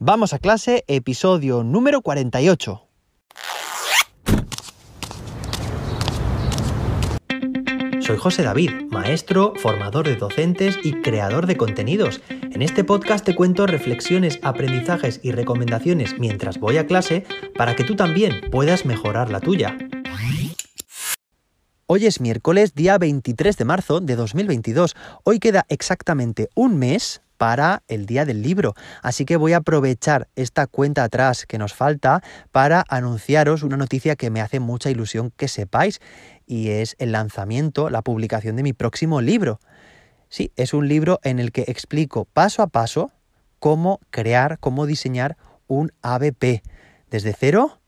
Vamos a clase, episodio número 48. Soy José David, maestro, formador de docentes y creador de contenidos. En este podcast te cuento reflexiones, aprendizajes y recomendaciones mientras voy a clase para que tú también puedas mejorar la tuya. Hoy es miércoles, día 23 de marzo de 2022. Hoy queda exactamente un mes para el día del libro. Así que voy a aprovechar esta cuenta atrás que nos falta para anunciaros una noticia que me hace mucha ilusión que sepáis y es el lanzamiento, la publicación de mi próximo libro. Sí, es un libro en el que explico paso a paso cómo crear, cómo diseñar un ABP desde cero,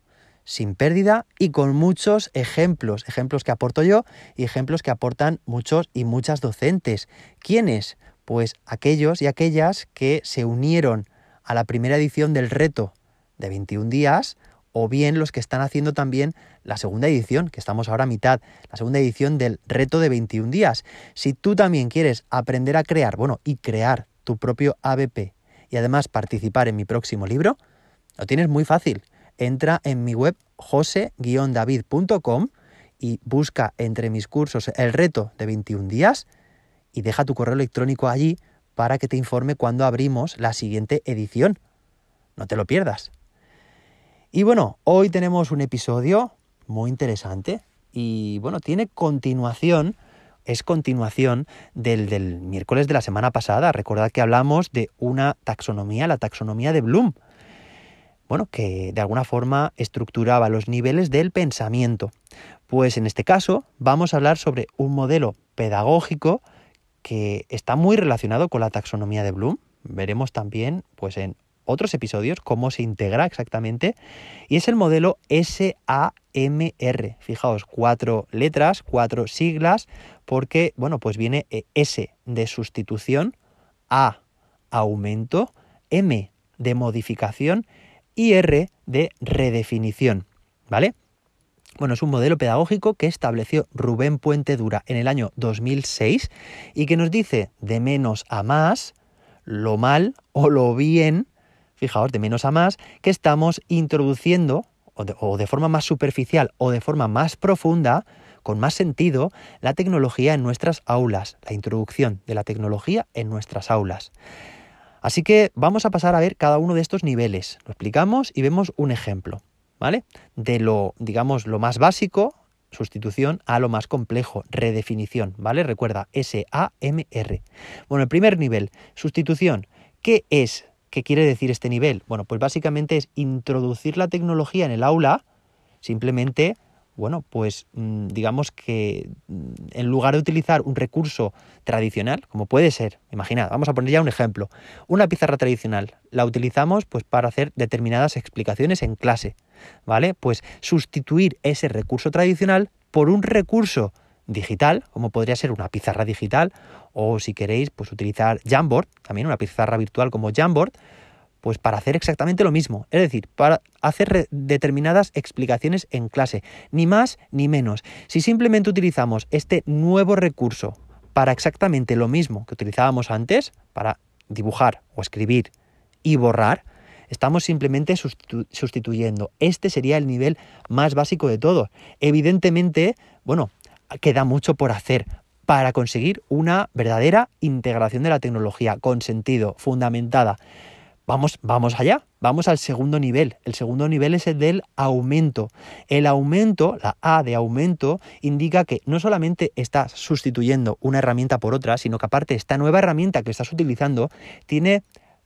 sin pérdida y con muchos ejemplos, ejemplos que aporto yo y ejemplos que aportan muchos y muchas docentes. ¿Quiénes? Pues aquellos y aquellas que se unieron a la primera edición del reto de 21 días, o bien los que están haciendo también la segunda edición, que estamos ahora a mitad, la segunda edición del reto de 21 días. Si tú también quieres aprender a crear, bueno, y crear tu propio ABP y además participar en mi próximo libro, lo tienes muy fácil. Entra en mi web jose-david.com y busca entre mis cursos el reto de 21 días y deja tu correo electrónico allí para que te informe cuando abrimos la siguiente edición. No te lo pierdas. Y bueno, hoy tenemos un episodio muy interesante y bueno, tiene continuación, es continuación del, del miércoles de la semana pasada. Recordad que hablamos de una taxonomía, la taxonomía de Bloom. Bueno, que de alguna forma estructuraba los niveles del pensamiento. Pues en este caso vamos a hablar sobre un modelo pedagógico que está muy relacionado con la taxonomía de Bloom. Veremos también pues en otros episodios cómo se integra exactamente y es el modelo SAMR. Fijaos, cuatro letras, cuatro siglas porque bueno, pues viene eh, S de sustitución, A aumento, M de modificación y R de redefinición, ¿vale? Bueno, es un modelo pedagógico que estableció Rubén Puente Dura en el año 2006 y que nos dice de menos a más lo mal o lo bien, fijaos, de menos a más, que estamos introduciendo o de, forma más superficial o de forma más profunda, con más sentido, la tecnología en nuestras aulas, la introducción de la tecnología en nuestras aulas. Así que vamos a pasar a ver cada uno de estos niveles. Lo explicamos y vemos un ejemplo. ¿Vale? De lo, digamos, lo más básico, sustitución, a lo más complejo, redefinición, ¿vale? Recuerda, S-A-M-R. Bueno, el primer nivel, sustitución. ¿Qué es? ¿Qué quiere decir este nivel? Bueno, pues básicamente es introducir la tecnología en el aula, simplemente bueno, pues mm, digamos que mm, en lugar de utilizar un recurso tradicional, como puede ser, imagina, vamos a poner ya un ejemplo, una pizarra tradicional, la utilizamos pues para hacer determinadas explicaciones en clase, ¿vale? Pues sustituir ese recurso tradicional por un recurso digital, como podría ser una pizarra digital, o si queréis, pues utilizar Jamboard, también una pizarra virtual como Jamboard, pues para hacer exactamente lo mismo, es decir, para hacer determinadas explicaciones en clase, ni más ni menos. Si simplemente utilizamos este nuevo recurso para exactamente lo mismo que utilizábamos antes, para dibujar o escribir y borrar, estamos simplemente sustituyendo. Este sería el nivel más básico de todo. Evidentemente, bueno, queda mucho por hacer para conseguir una verdadera integración de la tecnología con sentido, fundamentada. Vamos, vamos allá, vamos al segundo nivel. El segundo nivel es el del aumento. El aumento, la A de aumento, indica que no solamente estás sustituyendo una herramienta por otra, sino que aparte esta nueva herramienta que estás utilizando tiene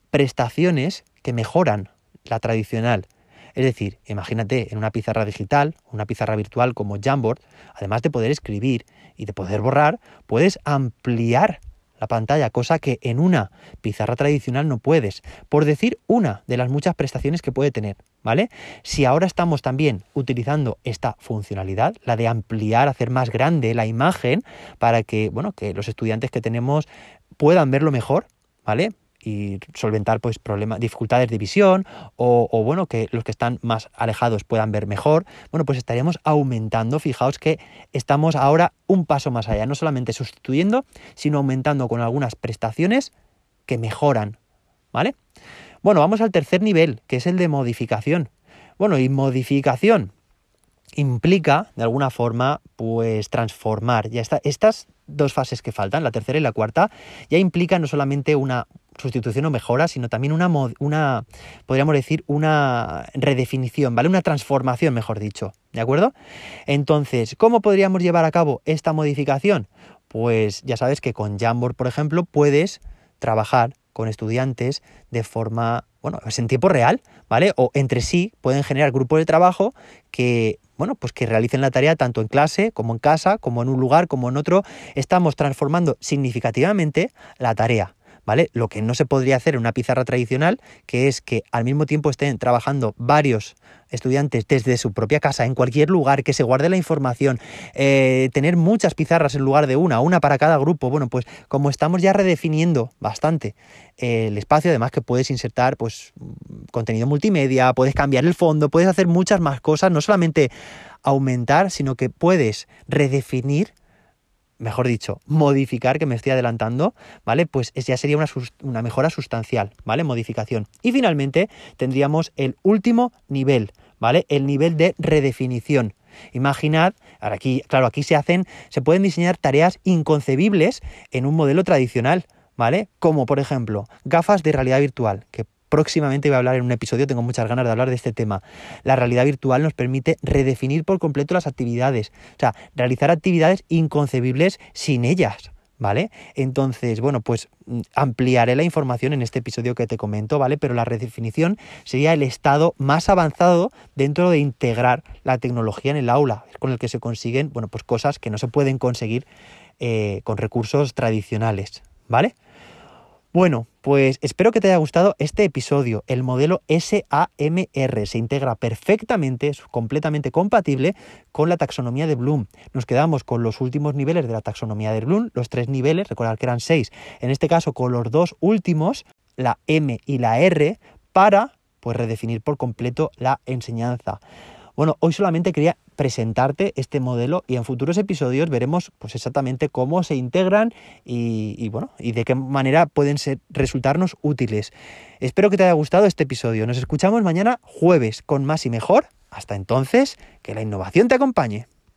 prestaciones que mejoran la tradicional. Es decir, imagínate en una pizarra digital, una pizarra virtual como Jamboard, además de poder escribir y de poder borrar, puedes ampliar la pantalla, cosa que en una pizarra tradicional no puedes, por decir una de las muchas prestaciones que puede tener, ¿vale? Si ahora estamos también utilizando esta funcionalidad, la de ampliar, hacer más grande la imagen para que, bueno, que los estudiantes que tenemos puedan verlo mejor, ¿vale? Y solventar pues problemas, dificultades de visión o, bueno, que los que están más alejados puedan ver mejor, bueno, pues estaríamos aumentando, fijaos que estamos ahora un paso más allá, no solamente sustituyendo, sino aumentando con algunas prestaciones que mejoran, ¿vale? Bueno, vamos al tercer nivel, que es el de modificación. Bueno, y modificación implica, de alguna forma, pues transformar. Ya está, estas dos fases que faltan, la tercera y la cuarta, ya implican no solamente una sustitución o mejora, sino también una, una, podríamos decir, una redefinición, ¿vale? Una transformación, mejor dicho, ¿de acuerdo? Entonces, ¿cómo podríamos llevar a cabo esta modificación? Pues ya sabes que con Jamboard, por ejemplo, puedes trabajar con estudiantes de forma, bueno, es en tiempo real, ¿vale? O entre sí pueden generar grupos de trabajo que, bueno, pues que realicen la tarea tanto en clase como en casa, como en un lugar, como en otro. Estamos transformando significativamente la tarea. ¿Vale? Lo que no se podría hacer en una pizarra tradicional, que es que al mismo tiempo estén trabajando varios estudiantes desde su propia casa, en cualquier lugar, que se guarde la información, eh, tener muchas pizarras en lugar de una, una para cada grupo. Bueno, pues como estamos ya redefiniendo bastante eh, el espacio, además que puedes insertar pues contenido multimedia, puedes cambiar el fondo, puedes hacer muchas más cosas, no solamente aumentar, sino que puedes redefinir mejor dicho, modificar, que me estoy adelantando, ¿vale? Pues ya sería una, una, mejora sustancial, ¿vale? Modificación. Y finalmente tendríamos el último nivel, ¿vale? El nivel de redefinición. Imaginad, ahora aquí, claro, aquí se hacen, se pueden diseñar tareas inconcebibles en un modelo tradicional, ¿vale? Como por ejemplo, gafas de realidad virtual, que próximamente voy a hablar en un episodio, tengo muchas ganas de hablar de este tema. La realidad virtual nos permite redefinir por completo las actividades, o sea, realizar actividades inconcebibles sin ellas. ¿Vale? Entonces, bueno, pues mm, ampliaré la información en este episodio que te comento, ¿vale? Pero la redefinición sería el estado más avanzado dentro de integrar la tecnología en el aula, con el que se consiguen, bueno, pues cosas que no se pueden conseguir eh, con recursos tradicionales, ¿vale? Bueno, pues espero que te haya gustado este episodio. El modelo SAMR se integra perfectamente, es completamente compatible con la taxonomía de Bloom. Nos quedamos con los últimos niveles de la taxonomía de Bloom, los tres niveles, recordad que eran seis, en este caso con los dos últimos, la M y la R, para pues redefinir por completo la enseñanza. Bueno, hoy solamente quería presentarte este modelo y en futuros episodios veremos pues exactamente cómo se integran y, bueno, y de qué manera pueden resultarnos útiles. Espero que te haya gustado este episodio. Nos escuchamos mañana jueves con más y mejor. Hasta entonces, que la innovación te acompañe.